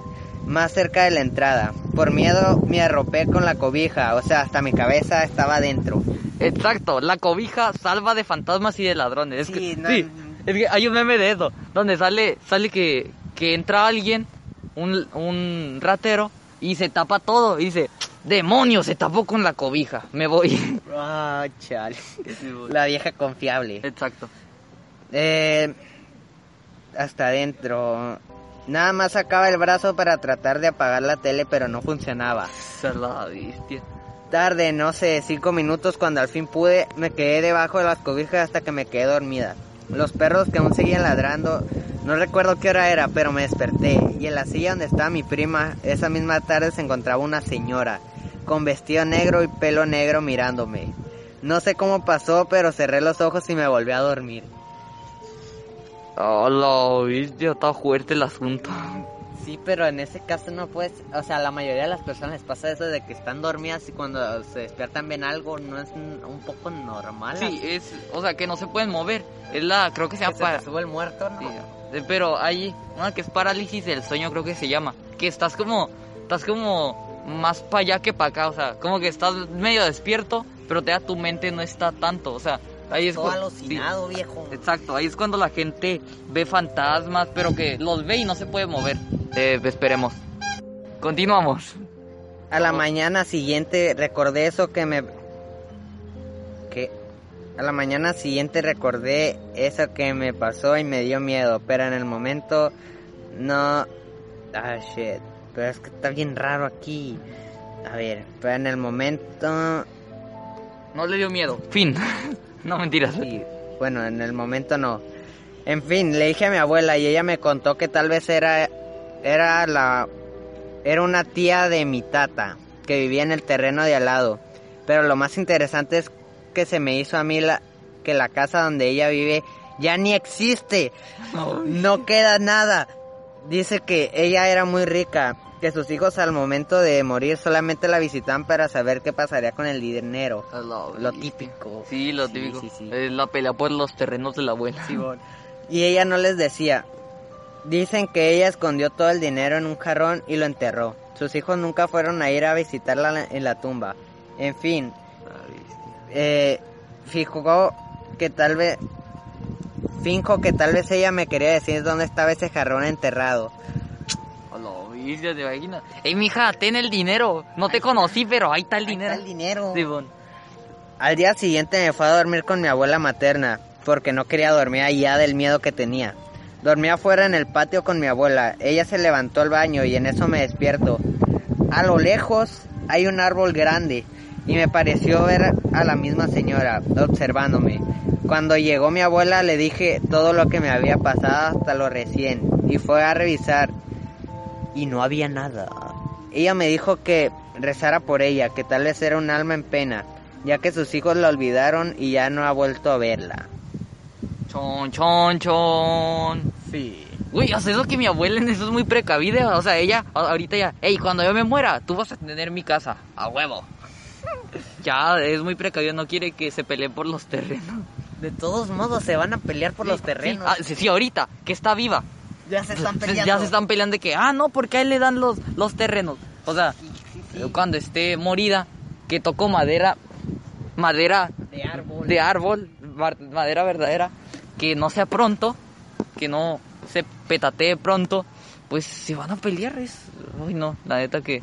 más cerca de la entrada. Por miedo me arropé con la cobija, o sea, hasta mi cabeza estaba adentro. Exacto, la cobija salva de fantasmas y de ladrones. Es Sí, que, no- sí, es que hay un meme de eso, donde sale, sale que, que entra alguien, un, un ratero, y se tapa todo, y dice, demonio, se tapó con la cobija, me voy. Ah, chale. La vieja confiable. Exacto. Eh, hasta adentro. Nada más sacaba el brazo para tratar de apagar la tele, pero no funcionaba. La bestia. Tarde, no sé, cinco minutos cuando al fin pude, me quedé debajo de las cobijas hasta que me quedé dormida. Los perros que aún seguían ladrando, no recuerdo qué hora era, pero me desperté. Y en la silla donde estaba mi prima, esa misma tarde se encontraba una señora, con vestido negro y pelo negro mirándome. No sé cómo pasó, pero cerré los ojos y me volví a dormir. Oh, la bestia, está fuerte el asunto. Sí, pero en ese caso no puedes, o sea, a la mayoría de las personas les pasa eso de que están dormidas y cuando se despiertan ven algo, no es un poco normal. Sí, es, o sea, que no se pueden mover. Es la, creo que se se para... te sube el muerto, ¿no? Sí, pero hay una que es parálisis del sueño, creo que se llama. Que estás como, estás como más para allá que para acá, o sea, como que estás medio despierto, pero te da tu mente no está tanto, o sea, ahí es Todo cu- alucinado, viejo. exacto, ahí es cuando la gente ve fantasmas, pero que los ve y no se puede mover. Eh, esperemos. Continuamos. A la mañana siguiente recordé eso que me... que... A la mañana siguiente recordé eso que me pasó y me dio miedo, pero en el momento no... Ah, shit. Pero es que está bien raro aquí. A ver, pero en el momento... No le dio miedo. Fin. no mentiras. Bueno, en el momento no. En fin, le dije a mi abuela y ella me contó que tal vez era era la era una tía de mi tata que vivía en el terreno de al lado. Pero lo más interesante es que se me hizo a mí la que la casa donde ella vive ya ni existe. No queda nada. Dice que ella era muy rica, que sus hijos al momento de morir solamente la visitaban para saber qué pasaría con el dinero. Lo, Lo típico. Sí, lo Sí, típico. sí, la pelea por los terrenos de la abuela. Y ella no les decía. Dicen que ella escondió todo el dinero en un jarrón y lo enterró. Sus hijos nunca fueron a ir a visitarla en la tumba. En fin, eh, fijó que tal vez... Finjo que tal vez ella me quería decir dónde estaba ese jarrón enterrado. Bestia, te imaginas. Ey, mija, ten el dinero. No te conocí, pero ahí está el Ahí dinero. está el dinero. Al día siguiente me fue a dormir con mi abuela materna, porque no quería dormir allá del miedo que tenía. Dormía afuera en el patio con mi abuela. Ella se levantó al baño y en eso me despierto. A lo lejos hay un árbol grande y me pareció ver a la misma señora observándome. Cuando llegó mi abuela le dije todo lo que me había pasado hasta lo recién y fue a revisar y no había nada. Ella me dijo que rezara por ella, que tal vez era un alma en pena, ya que sus hijos la olvidaron y ya no ha vuelto a verla. Chon, chon, chon. Sí. Güey, o sea, eso que mi abuela en eso es muy precavida. O sea, ella, ahorita ya, hey, cuando yo me muera, tú vas a tener mi casa. A huevo. Ya, es muy precavida, no quiere que se peleen por los terrenos. De todos modos se van a pelear por Sí, los terrenos. Sí, ah, sí, sí, ahorita, que está viva. Ya se están peleando. Ya se están peleando de que, ah, no, porque a él le dan los, los terrenos. O sea, Sí, sí, sí. cuando esté morida, que tocó madera, madera De árbol. de árbol, mar- madera verdadera, que no sea pronto, que no se petatee pronto, pues se van a pelear. Es... Uy, no, la neta que.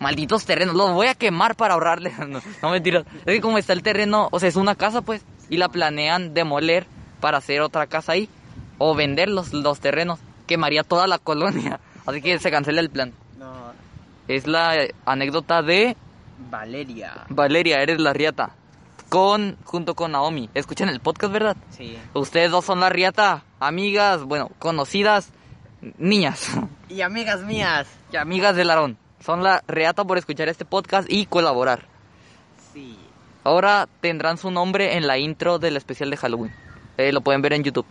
Malditos terrenos, los voy a quemar para ahorrarle. No, no mentiras. Es que como está el terreno, o sea, es una casa, pues, y la planean demoler para hacer otra casa ahí, o vender los, los terrenos, quemaría toda la colonia. Así que se cancela el plan. No, Es la anécdota de Valeria. Valeria, eres la riata. Con, junto con Naomi. Escuchan el podcast, ¿verdad? Sí. Ustedes dos son la riata, amigas, bueno, conocidas, niñas Y amigas mías. y amigas del Aarón. Son la riata por escuchar este podcast y colaborar. Sí. Ahora tendrán su nombre en la intro del especial de Halloween. Eh, lo pueden ver en YouTube.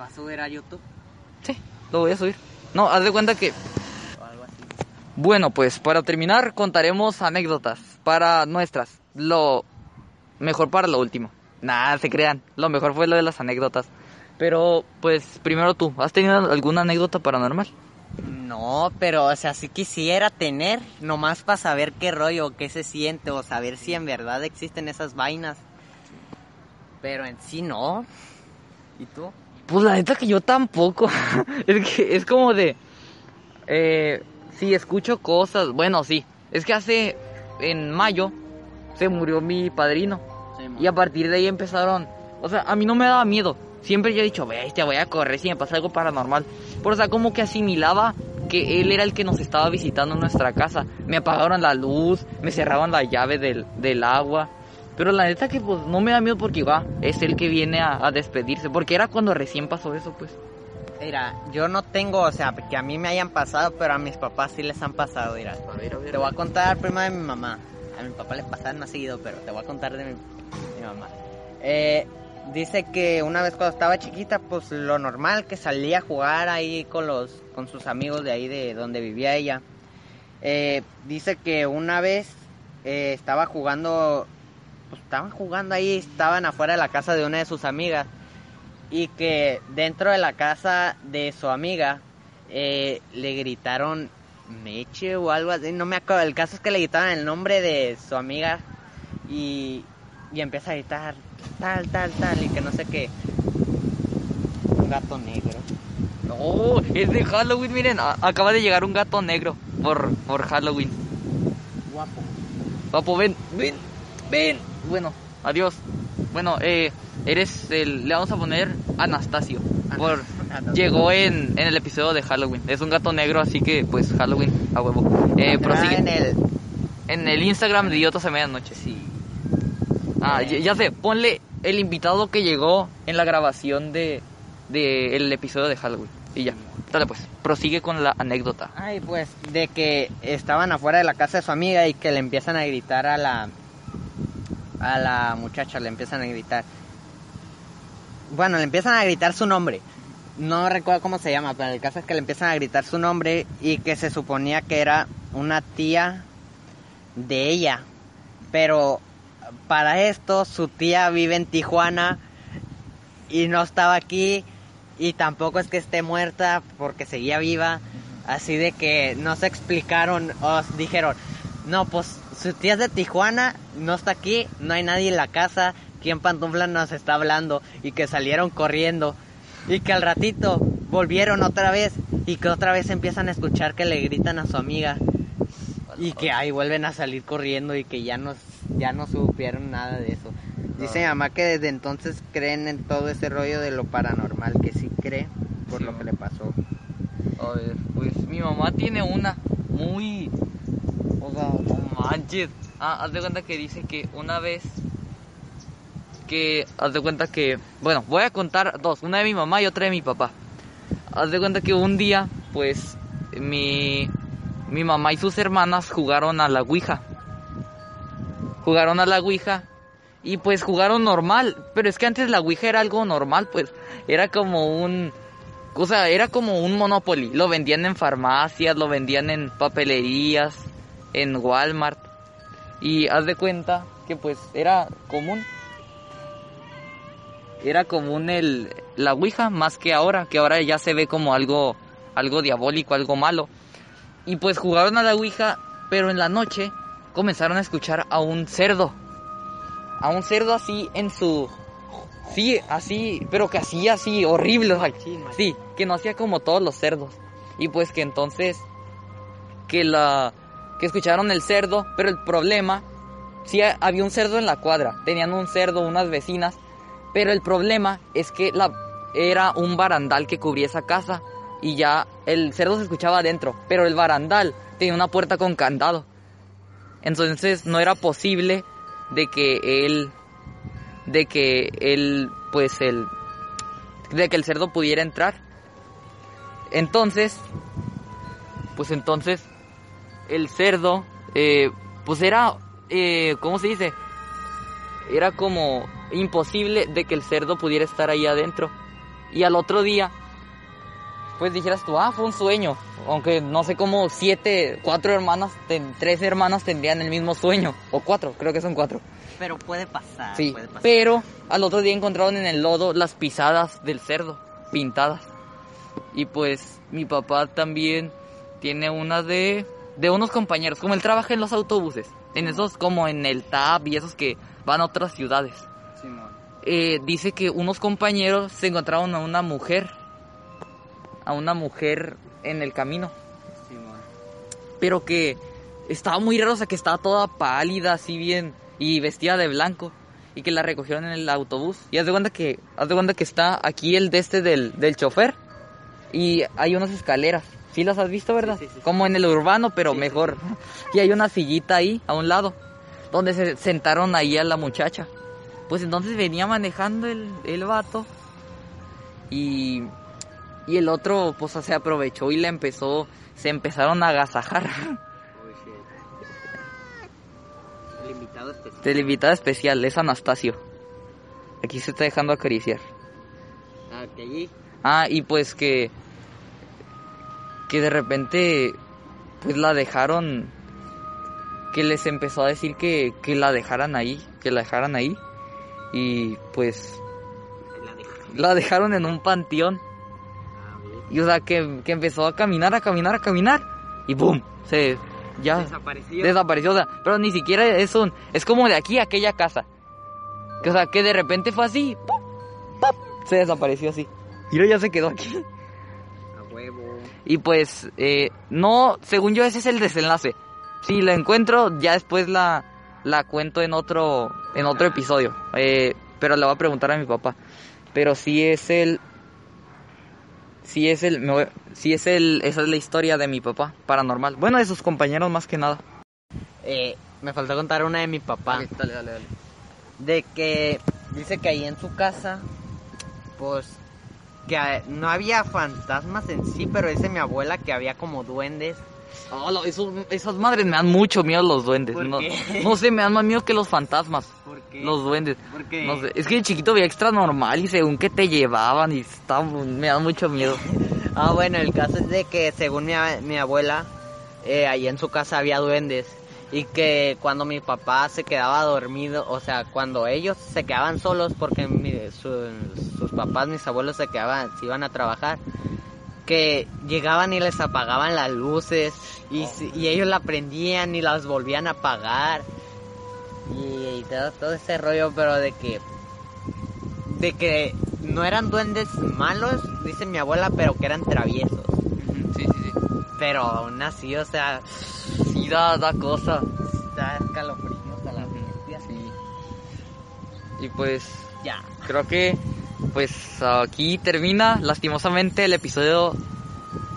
¿Vas a subir a YouTube Sí, lo voy a subir. No, haz de cuenta que o algo así? Bueno, pues para terminar contaremos anécdotas para nuestras. Lo mejor para lo último. Nada, se crean. Lo mejor fue lo de las anécdotas. Pero pues primero tú, ¿has tenido alguna anécdota paranormal? No, pero o sea, si quisiera tener, nomás para saber qué rollo, qué se siente, o saber si en verdad existen esas vainas. Pero en sí no. ¿Y tú? Pues la neta que yo tampoco. es que es como de... Eh, sí, escucho cosas. Bueno, sí. Es que hace... En mayo se murió mi padrino. Y a partir de ahí empezaron. O sea, a mí no me daba miedo. Siempre yo he dicho, bestia, voy a correr si me pasa algo paranormal. Pero, o sea, como que asimilaba que él era el que nos estaba visitando en nuestra casa. Me apagaron la luz, me cerraban la llave del, del agua. Pero la neta que pues no me da miedo porque va, es el que viene a, a despedirse. Porque era cuando recién pasó eso, pues. Mira, yo no tengo, o sea, que a mí me hayan pasado, pero a mis papás sí les han pasado, mira. A ver, a ver. Te voy a contar primero de mi mamá. A mi papá le pasaban más seguido, pero te voy a contar de mi, mi mamá. Eh, dice que una vez cuando estaba chiquita, pues lo normal que salía a jugar ahí con los con sus amigos de ahí de donde vivía ella. Eh, dice que una vez eh, estaba jugando, pues estaban jugando ahí, estaban afuera de la casa de una de sus amigas y que dentro de la casa de su amiga eh, le gritaron Meche o algo así, no me acuerdo. El caso es que le gritaron el nombre de su amiga y, y empieza a gritar tal, tal, tal y que no sé qué. Un gato negro. No, es de Halloween, miren. a- acaba de llegar un gato negro por, por Halloween. Guapo. Papo, ven, ven, ven. Bueno, adiós. Bueno, eh, eres el. Le vamos a poner Anastasio. Por, Anastasio. llegó en, en el episodio de Halloween. Es un gato negro, así que pues Halloween a huevo. Eh, Entra prosigue. en el... En el Instagram de Idiotas a Medianoche. Sí. Ah, ya, ya sé, ponle el invitado que llegó en la grabación de, de el episodio de Halloween. Y ya. Dale pues, prosigue con la anécdota. Ay, pues, de que estaban afuera de la casa de su amiga y que le empiezan a gritar a la a la muchacha, le empiezan a gritar. Bueno, le empiezan a gritar su nombre. No recuerdo cómo se llama, pero el caso es que le empiezan a gritar su nombre y que se suponía que era una tía de ella. Pero para esto su tía vive en Tijuana y no estaba aquí y tampoco es que esté muerta porque seguía viva. Así de que no se explicaron o dijeron, no, pues su tía es de Tijuana, no está aquí, no hay nadie en la casa, quien pantufla nos está hablando y que salieron corriendo y que al ratito volvieron otra vez y que otra vez empiezan a escuchar que le gritan a su amiga y que ahí vuelven a salir corriendo y que ya no, ya no supieron nada de eso. Dice mi mamá que desde entonces creen en todo ese rollo de lo paranormal, que sí cree. por Sí, lo que le pasó. A ver, pues mi mamá tiene una muy. Sea, no manches. Ah, haz de cuenta que dice que una vez. Que. Haz de cuenta que. Bueno, voy a contar dos: una de mi mamá y otra de mi papá. Haz de cuenta que un día, pues. Mi. Mi mamá y sus hermanas jugaron a la Ouija. Jugaron a la Ouija. Y pues jugaron normal. Pero es que antes la Ouija era algo normal, pues. Era como un. O sea, era como un Monopoly. Lo vendían en farmacias, lo vendían en papelerías, en Walmart. Y haz de cuenta que pues era común. Era común el, la Ouija más que ahora, que ahora ya se ve como algo, algo diabólico, algo malo. Y pues jugaron a la Ouija, pero en la noche comenzaron a escuchar a un cerdo. A un cerdo así en su... Sí, así, pero que hacía así, horrible. Sí, que no hacía como todos los cerdos. Y pues que entonces que la que escucharon el cerdo, pero el problema sí ha- había un cerdo en la cuadra, tenían un cerdo unas vecinas, pero el problema es que era un barandal que cubría esa casa y ya el cerdo se escuchaba adentro, pero el barandal tenía una puerta con candado. Entonces no era posible de que él de que él pues el de que el cerdo pudiera entrar. Entonces, pues entonces el cerdo, eh, pues era, eh, ¿cómo se dice? Era como imposible de que el cerdo pudiera estar ahí adentro. Y al otro día, pues dijeras tú, ah, fue un sueño. Aunque no sé cómo siete, cuatro hermanas, ten- tres hermanas tendrían el mismo sueño. O cuatro, creo que son cuatro. Pero puede pasar, Sí, puede pasar. pero al otro día encontraron en el lodo las pisadas del cerdo, pintadas. Y pues mi papá también tiene una de, de unos compañeros, como él trabaja en los autobuses, en esos como en el TAP y esos que van a otras ciudades. Eh, dice que unos compañeros se encontraron a una mujer, a una mujer en el camino pero que estaba muy raro, o sea, que estaba toda pálida, así bien, y vestida de blanco, y que la recogieron en el autobús. Y haz de cuenta que, haz de cuenta que está aquí el de este del, del chofer, y hay unas escaleras. ¿Sí las has visto, verdad? Sí, sí, sí. Como en el urbano, pero mejor. Y hay una sillita ahí, a un lado, donde se sentaron ahí a la muchacha. Pues entonces venía manejando el, el vato, y, y el otro, pues, se aprovechó y le empezó, se empezaron a agasajar. Oh. El invitado especial. El invitado especial es Anastasio. Aquí se está dejando acariciar. Ah, que allí. Ah, y pues que. Que de repente. Pues la dejaron. Que les empezó a decir que, que la dejaran ahí. Que la dejaran ahí. Y pues. La dejaron en un panteón. Ah. Y o sea, que, que empezó a caminar, a caminar, a caminar. Y ¡boom! Se. Ya. Desapareció. desapareció, o sea, pero ni siquiera es un, es como de aquí a aquella casa. Que, o sea, que de repente fue así, ¡pum! ¡pum! se desapareció así. Y luego ya se quedó aquí. A huevo. Y pues, eh, no, según yo ese es el desenlace. Si la encuentro, ya después la, la cuento en otro, en otro episodio. Eh, pero le voy a preguntar a mi papá. Pero sí es el, sí es el, me voy- sí es el, esa es la historia de mi papá, paranormal. Bueno, de sus compañeros más que nada. Eh, me faltó contar una de mi papá. Dale, dale, dale. De que dice que ahí en su casa, pues, que ah, no había fantasmas en sí, pero dice mi abuela que había como duendes. Lo- esos- esas madres me dan mucho miedo los duendes. ¿Por no, qué? no sé, me dan más miedo que los fantasmas. Porque Los duendes. Porque No sé, es que de chiquito veía extra normal y según que te llevaban y estaba, me dan mucho miedo. Ah, bueno, el caso es de que según mi, mi abuela, eh, ahí en su casa había duendes. Y que cuando mi papá se quedaba dormido, o sea, cuando ellos se quedaban solos, porque mi- su- sus papás, mis abuelos se quedaban, se iban a trabajar, que llegaban y les apagaban las luces y, y ellos la prendían y las volvían a apagar. Y, y todo, todo ese rollo, pero de que de que no eran duendes malos, dice mi abuela, pero que eran traviesos. Sí, sí, sí. Pero aún así, o sea, da, da cosa. está escalofrío hasta la bestia. Sí. Y pues, Ya. creo que pues aquí termina lastimosamente el episodio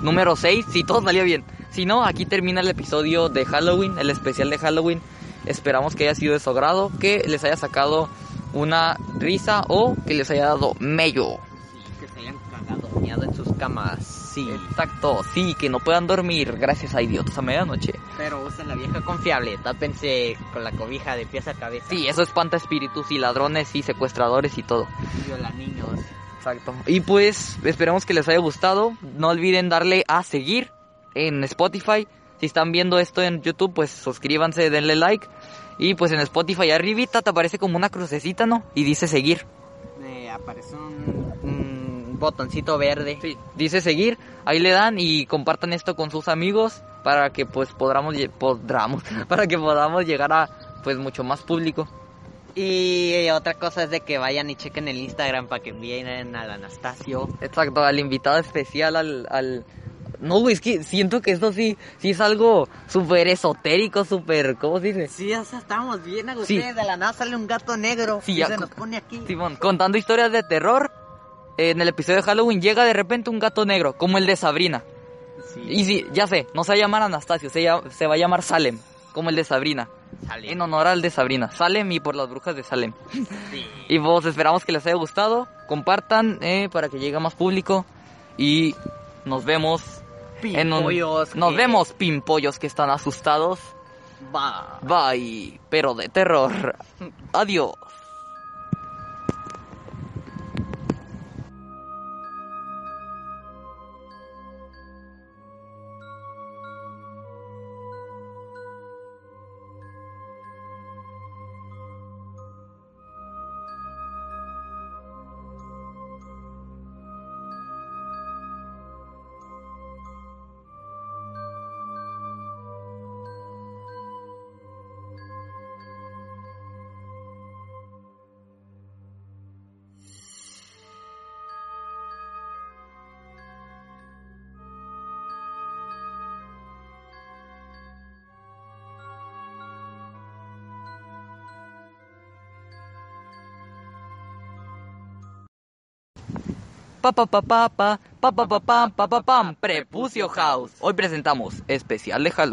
número 6, si todo salió bien. Si no, aquí termina el episodio de Halloween, el especial de Halloween. Esperamos que haya sido de su agrado, que les haya sacado una risa o que les haya dado mello. que se hayan cagado, en sus camas. Sí. Exacto, sí, que no puedan dormir gracias a idiotas a medianoche. Pero usen la vieja confiable, tápense con la cobija de pies a cabeza. Sí, eso espanta espíritus y ladrones y secuestradores y todo. Viola niños. Exacto. Y pues esperemos que les haya gustado. No olviden darle a seguir en Spotify. Si están viendo esto en YouTube, pues suscríbanse, denle like. Y pues en Spotify arribita te aparece como una crucecita, ¿no? Y dice seguir. Me aparece un botoncito verde. Sí, dice seguir. Ahí le dan y compartan esto con sus amigos para que pues podamos, podamos, para que podamos llegar a pues mucho más público. Y otra cosa es de que vayan y chequen el Instagram para que envíen al Anastasio. Exacto, al invitado especial, al... al... No, güey, es que siento que esto sí, sí es algo súper esotérico, súper... ¿Cómo se dice? Sí, o sea, estamos bien a Sí. De la nada sale un gato negro Sí, y ya se nos pone aquí. Simón, contando historias de terror. En el episodio de Halloween llega de repente un gato negro, como el de Sabrina. Sí. Y sí, ya sé, no se va a llamar Anastasio, se, llama- se va a llamar Salem, como el de Sabrina. Sale. En honor al de Sabrina. Salem y por las brujas de Salem. Sí. Y pues esperamos que les haya gustado. Compartan eh, para que llegue más público. Y nos vemos en un... Pimpollos Nos que- vemos pimpollos que están asustados. Va. Bye. Pero de terror. Adiós. Pa pa pa pa pa pa pa pa pam pa pa prepucio house. Hoy presentamos especial de Halloween.